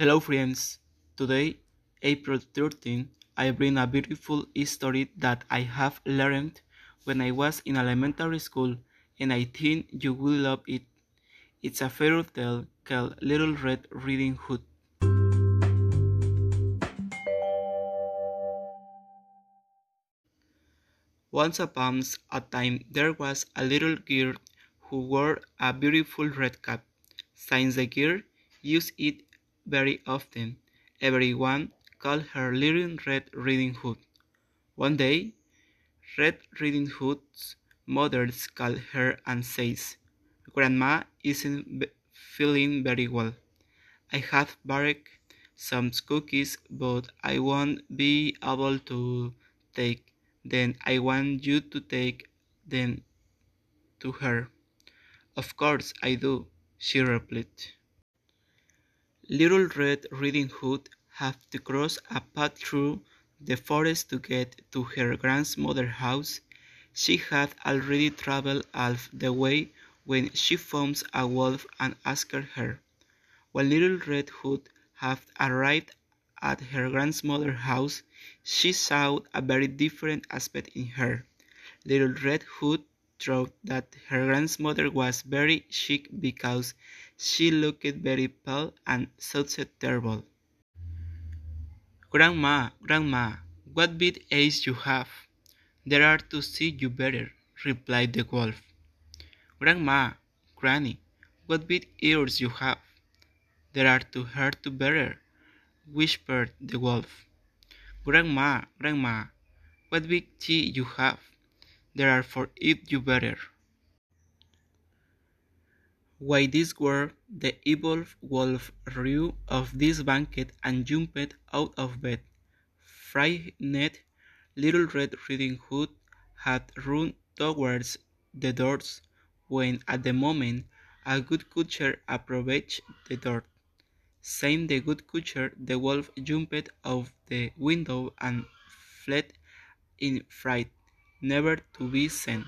Hello friends, today, April 13, I bring a beautiful story that I have learned when I was in elementary school and I think you will love it. It's a fairy tale called Little Red Riding Hood. Once upon a time there was a little girl who wore a beautiful red cap. Since the girl used it very often. Everyone called her Little Red Riding Hood. One day, Red Riding Hood's mother called her and says, Grandma isn't feeling very well. I have baked some cookies, but I won't be able to take them. I want you to take them to her. Of course I do, she replied. Little Red Riding Hood had to cross a path through the forest to get to her grandmother's house. She had already traveled half the way when she found a wolf and asked her. When Little Red Hood had arrived at her grandmother's house, she saw a very different aspect in her. Little Red Hood thought that her grandmother was very sick because she looked very pale and sounded terrible. Grandma, Grandma, what big eyes you have! They are to see you better, replied the wolf. Grandma, Granny, what big ears you have! They are to hear you better, whispered the wolf. Grandma, Grandma, what big teeth you have! They are for eat you better. While this were, the evil wolf rew of this banquet and jumped out of bed. Frightened, Little Red Riding Hood had run towards the doors, when at the moment a good butcher approached the door. Saying the good butcher, the wolf jumped out of the window and fled in fright, never to be seen.